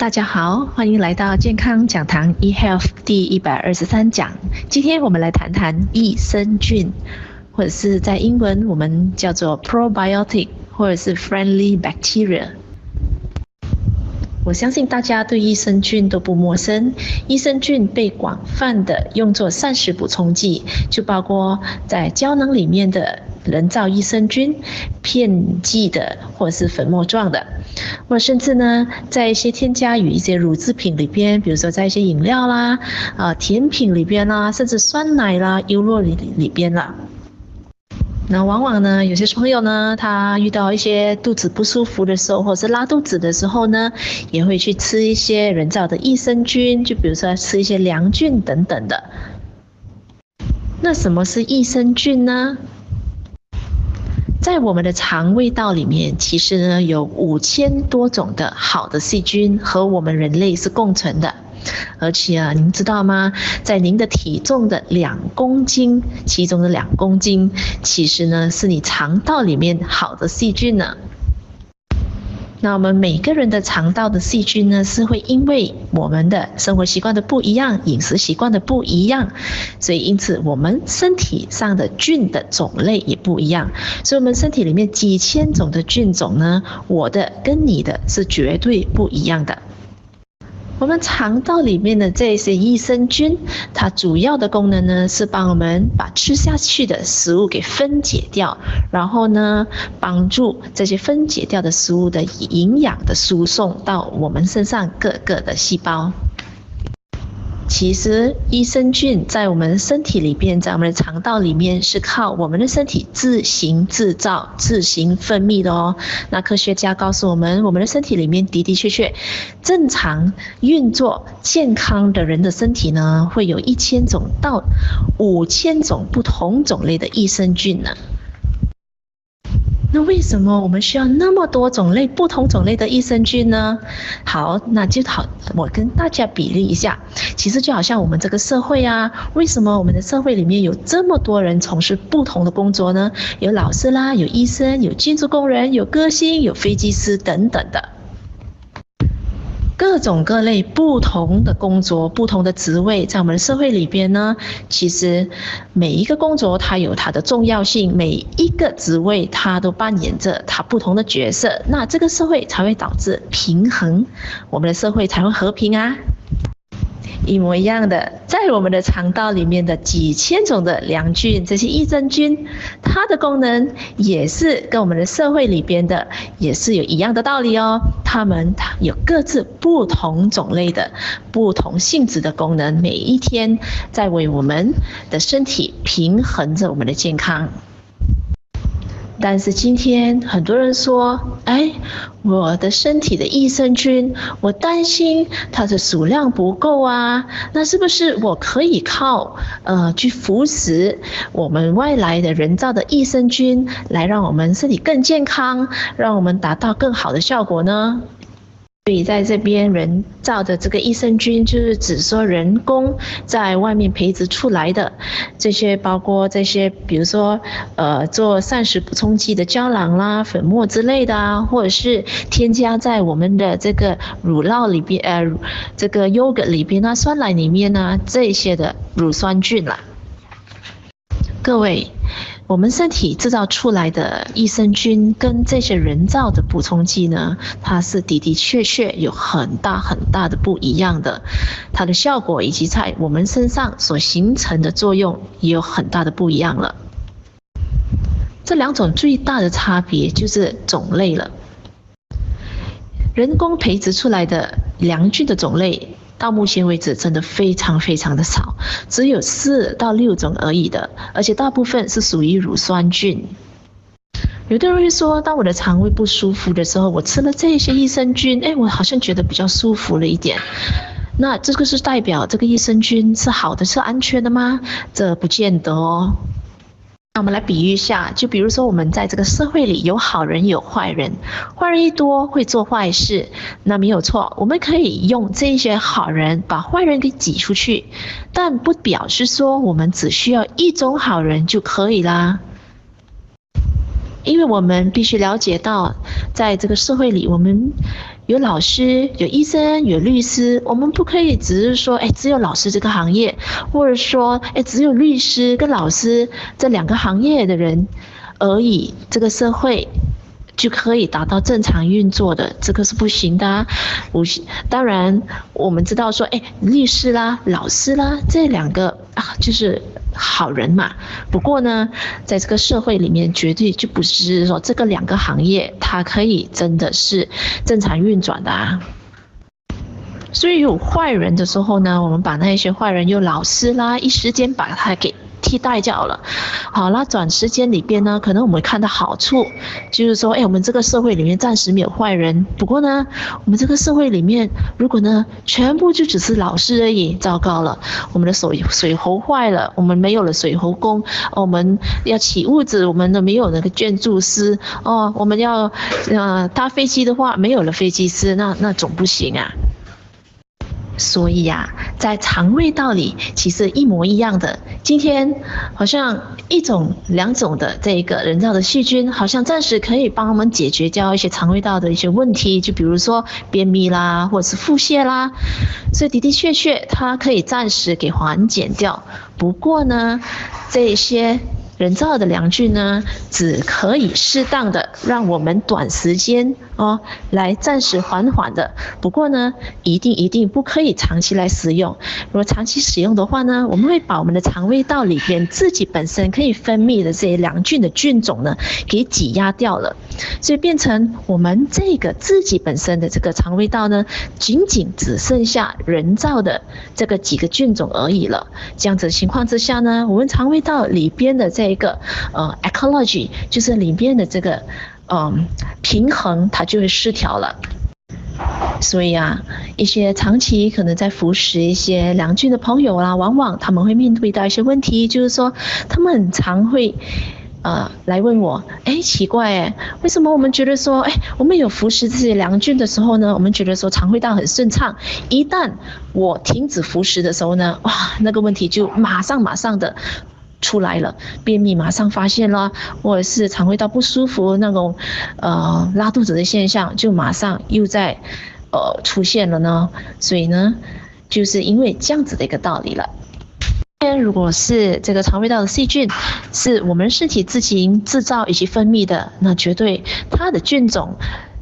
大家好，欢迎来到健康讲堂 eHealth 第一百二十三讲。今天我们来谈谈益生菌，或者是在英文我们叫做 probiotic，或者是 friendly bacteria。我相信大家对益生菌都不陌生，益生菌被广泛的用作膳食补充剂，就包括在胶囊里面的人造益生菌、片剂的或者是粉末状的，或甚至呢，在一些添加于一些乳制品里边，比如说在一些饮料啦、啊、呃、甜品里边啦，甚至酸奶啦、优酪里里边啦。那往往呢，有些朋友呢，他遇到一些肚子不舒服的时候，或者是拉肚子的时候呢，也会去吃一些人造的益生菌，就比如说吃一些良菌等等的。那什么是益生菌呢？在我们的肠胃道里面，其实呢，有五千多种的好的细菌和我们人类是共存的。而且啊，您知道吗？在您的体重的两公斤，其中的两公斤，其实呢是你肠道里面好的细菌呢。那我们每个人的肠道的细菌呢，是会因为我们的生活习惯的不一样，饮食习惯的不一样，所以因此我们身体上的菌的种类也不一样。所以，我们身体里面几千种的菌种呢，我的跟你的是绝对不一样的。我们肠道里面的这些益生菌，它主要的功能呢，是帮我们把吃下去的食物给分解掉，然后呢，帮助这些分解掉的食物的营养的输送到我们身上各个的细胞。其实益生菌在我们身体里边，在我们的肠道里面是靠我们的身体自行制造、自行分泌的哦。那科学家告诉我们，我们的身体里面的的确确正常运作、健康的人的身体呢，会有一千种到五千种不同种类的益生菌呢。那为什么我们需要那么多种类、不同种类的益生菌呢？好，那就好，我跟大家比例一下，其实就好像我们这个社会啊，为什么我们的社会里面有这么多人从事不同的工作呢？有老师啦，有医生，有建筑工人，有歌星，有飞机师等等的。各种各类不同的工作，不同的职位，在我们的社会里边呢，其实每一个工作它有它的重要性，每一个职位它都扮演着它不同的角色，那这个社会才会导致平衡，我们的社会才会和平啊。一模一样的，在我们的肠道里面的几千种的良菌，这些益生菌，它的功能也是跟我们的社会里边的也是有一样的道理哦。它们有各自不同种类的、不同性质的功能，每一天在为我们的身体平衡着我们的健康。但是今天很多人说，哎，我的身体的益生菌，我担心它的数量不够啊，那是不是我可以靠呃去服食我们外来的人造的益生菌，来让我们身体更健康，让我们达到更好的效果呢？所以在这边人造的这个益生菌，就是指说人工在外面培植出来的这些，包括这些，比如说呃做膳食补充剂的胶囊啦、粉末之类的啊，或者是添加在我们的这个乳酪里边，呃这个 yogurt 里边啊、酸奶里面啊这些的乳酸菌啦。各位。我们身体制造出来的益生菌跟这些人造的补充剂呢，它是的的确确有很大很大的不一样的，它的效果以及在我们身上所形成的作用也有很大的不一样了。这两种最大的差别就是种类了，人工培植出来的良菌的种类。到目前为止，真的非常非常的少，只有四到六种而已的，而且大部分是属于乳酸菌。有的人会说，当我的肠胃不舒服的时候，我吃了这些益生菌，哎，我好像觉得比较舒服了一点。那这个是代表这个益生菌是好的，是安全的吗？这不见得哦。那我们来比喻一下，就比如说我们在这个社会里有好人有坏人，坏人一多会做坏事，那没有错，我们可以用这些好人把坏人给挤出去，但不表示说我们只需要一种好人就可以啦，因为我们必须了解到，在这个社会里我们。有老师、有医生、有律师，我们不可以只是说，哎，只有老师这个行业，或者说，哎，只有律师跟老师这两个行业的人而已，这个社会。就可以达到正常运作的，这个是不行的啊。不行，当然我们知道说，哎，律师啦、老师啦，这两个啊，就是好人嘛。不过呢，在这个社会里面，绝对就不是说这个两个行业它可以真的是正常运转的啊。所以有坏人的时候呢，我们把那些坏人，又老师啦，一时间把他给。替代掉了，好了，短时间里边呢，可能我们看到好处，就是说，哎，我们这个社会里面暂时没有坏人。不过呢，我们这个社会里面，如果呢，全部就只是老师而已，糟糕了，我们的水水喉坏了，我们没有了水喉工，我们要起屋子，我们都没有那个建筑师哦，我们要呃搭飞机的话，没有了飞机师，那那总不行啊。所以呀、在肠胃道里其实一模一样的。今天好像一种、两种的这一个人造的细菌，好像暂时可以帮我们解决掉一些肠胃道的一些问题，就比如说便秘啦，或者是腹泻啦。所以的的确确，它可以暂时给缓解掉。不过呢，这些。人造的良菌呢，只可以适当的让我们短时间哦，来暂时缓缓的。不过呢，一定一定不可以长期来使用。如果长期使用的话呢，我们会把我们的肠胃道里边自己本身可以分泌的这些良菌的菌种呢，给挤压掉了，所以变成我们这个自己本身的这个肠胃道呢，仅仅只剩下人造的这个几个菌种而已了。这样子情况之下呢，我们肠胃道里边的这一个呃，ecology 就是里面的这个嗯、呃、平衡，它就会失调了。所以啊，一些长期可能在服食一些良菌的朋友啦，往往他们会面对到一些问题，就是说他们很常会呃来问我，哎，奇怪哎，为什么我们觉得说，哎，我们有服食这些良菌的时候呢，我们觉得说肠胃道很顺畅，一旦我停止服食的时候呢，哇，那个问题就马上马上的。出来了，便秘马上发现了，或者是肠胃道不舒服那种，呃，拉肚子的现象就马上又在，呃，出现了呢。所以呢，就是因为这样子的一个道理了。如果是这个肠胃道的细菌是我们身体自行制造以及分泌的，那绝对它的菌种。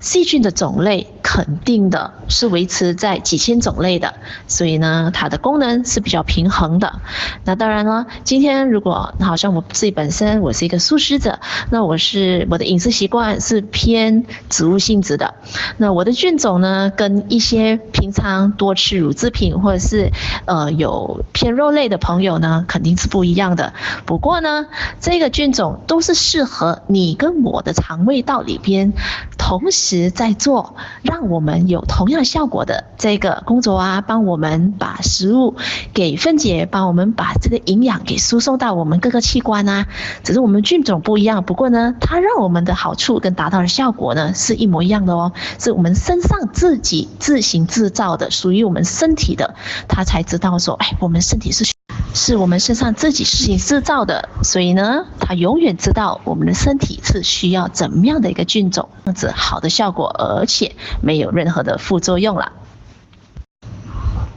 细菌的种类肯定的是维持在几千种类的，所以呢，它的功能是比较平衡的。那当然了，今天如果好像我自己本身我是一个素食者，那我是我的饮食习惯是偏植物性质的，那我的菌种呢，跟一些平常多吃乳制品或者是呃有偏肉类的朋友呢，肯定是不一样的。不过呢，这个菌种都是适合你跟我的肠胃道里边。同时在做让我们有同样效果的这个工作啊，帮我们把食物给分解，帮我们把这个营养给输送到我们各个器官啊。只是我们菌种不一样，不过呢，它让我们的好处跟达到的效果呢是一模一样的哦，是我们身上自己自行制造的，属于我们身体的，它才知道说，哎，我们身体是。是我们身上自己事情制造的，所以呢，它永远知道我们的身体是需要怎么样的一个菌种，这样子好的效果，而且没有任何的副作用了。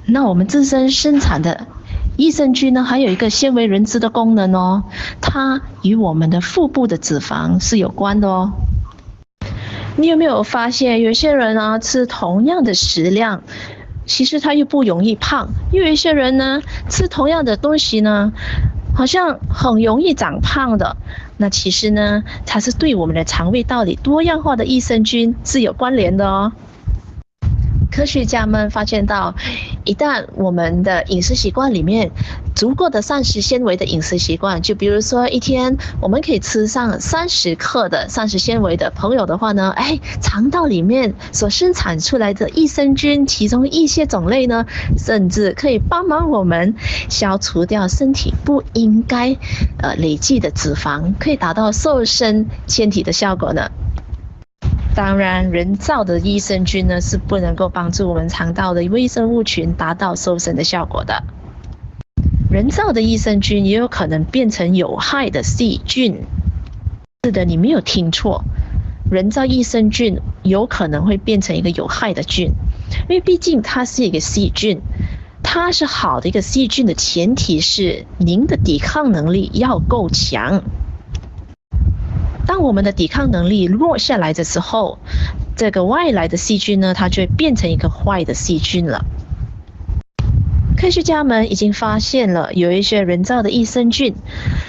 那我们自身生产的益生菌呢，还有一个鲜为人知的功能哦，它与我们的腹部的脂肪是有关的哦。你有没有发现，有些人啊，吃同样的食量，其实他又不容易胖，又有一些人呢，吃同样的东西呢，好像很容易长胖的。那其实呢，它是对我们的肠胃道里多样化的益生菌是有关联的哦。科学家们发现到，一旦我们的饮食习惯里面足够的膳食纤维的饮食习惯，就比如说一天我们可以吃上三十克的膳食纤维的朋友的话呢，哎，肠道里面所生产出来的益生菌，其中一些种类呢，甚至可以帮忙我们消除掉身体不应该呃累积的脂肪，可以达到瘦身纤体的效果呢。当然，人造的益生菌呢，是不能够帮助我们肠道的微生物群达到瘦身的效果的。人造的益生菌也有可能变成有害的细菌。是的，你没有听错，人造益生菌有可能会变成一个有害的菌，因为毕竟它是一个细菌，它是好的一个细菌的前提是您的抵抗能力要够强。当我们的抵抗能力弱下来的时候，这个外来的细菌呢，它就变成一个坏的细菌了。科学家们已经发现了，有一些人造的益生菌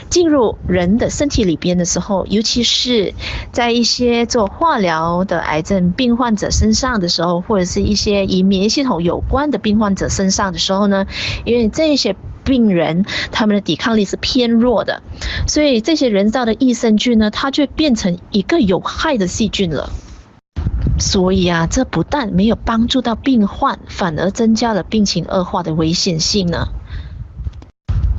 进入人的身体里边的时候，尤其是在一些做化疗的癌症病患者身上的时候，或者是一些与免疫系统有关的病患者身上的时候呢，因为这些病人他们的抵抗力是偏弱的，所以这些人造的益生菌呢，它就变成一个有害的细菌了。所以啊，这不但没有帮助到病患，反而增加了病情恶化的危险性呢。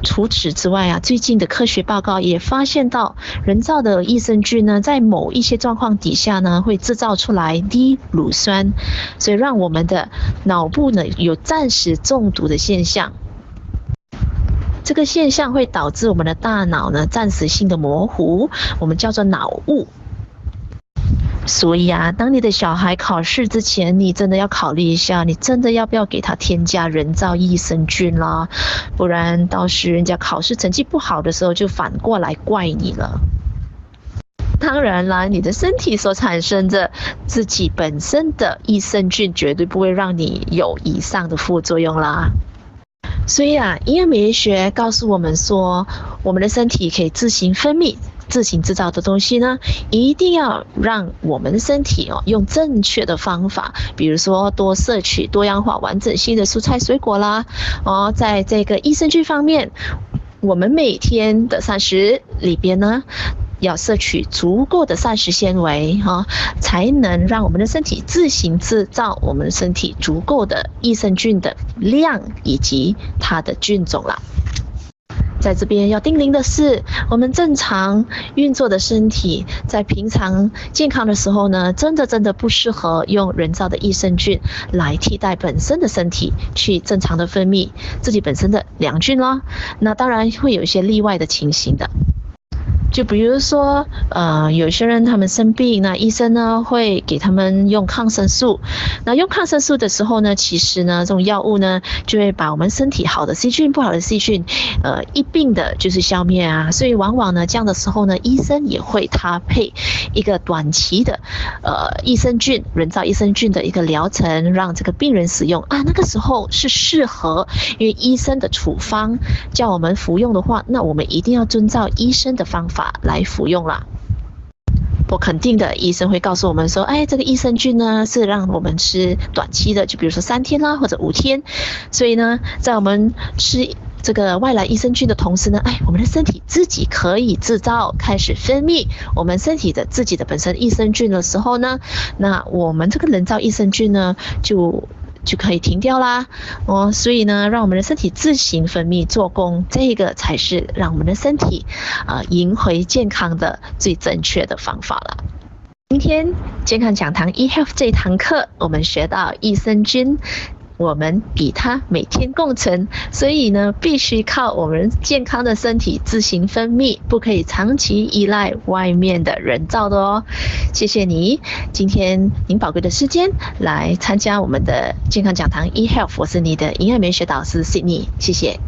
除此之外啊，最近的科学报告也发现到，人造的益生菌呢，在某一些状况底下呢，会制造出来低乳酸，所以让我们的脑部呢有暂时中毒的现象。这个现象会导致我们的大脑呢暂时性的模糊，我们叫做脑雾。所以啊，当你的小孩考试之前，你真的要考虑一下，你真的要不要给他添加人造益生菌啦？不然到时人家考试成绩不好的时候，就反过来怪你了。当然啦，你的身体所产生的自己本身的益生菌，绝对不会让你有以上的副作用啦。所以啊，营养美学告诉我们说，我们的身体可以自行分泌。自行制造的东西呢，一定要让我们的身体哦用正确的方法，比如说多摄取多样化完整性的蔬菜水果啦，哦，在这个益生菌方面，我们每天的膳食里边呢，要摄取足够的膳食纤维哈，才能让我们的身体自行制造我们身体足够的益生菌的量以及它的菌种啦。在这边要叮咛的是，我们正常运作的身体，在平常健康的时候呢，真的真的不适合用人造的益生菌来替代本身的身体去正常的分泌自己本身的良菌啦。那当然会有一些例外的情形的。就比如说，呃，有些人他们生病，那医生呢会给他们用抗生素。那用抗生素的时候呢，其实呢，这种药物呢就会把我们身体好的细菌、不好的细菌，呃，一并的就是消灭啊。所以往往呢，这样的时候呢，医生也会搭配一个短期的，呃，益生菌、人造益生菌的一个疗程，让这个病人使用啊。那个时候是适合，因为医生的处方叫我们服用的话，那我们一定要遵照医生的方法。来服用了，我肯定的，医生会告诉我们说，哎，这个益生菌呢是让我们吃短期的，就比如说三天啦或者五天，所以呢，在我们吃这个外来益生菌的同时呢，哎，我们的身体自己可以制造，开始分泌我们身体的自己的本身益生菌的时候呢，那我们这个人造益生菌呢就。就可以停掉啦，哦，所以呢，让我们的身体自行分泌做工，这个才是让我们的身体啊、赢回健康的最正确的方法了。今天健康讲堂 eHealth 这堂课，我们学到益生菌。我们与它每天共存，所以呢，必须靠我们健康的身体自行分泌，不可以长期依赖外面的人造的哦。谢谢你，今天您宝贵的时间来参加我们的健康讲堂 eHealth，我是你的营养美学导师 Sydney，谢谢。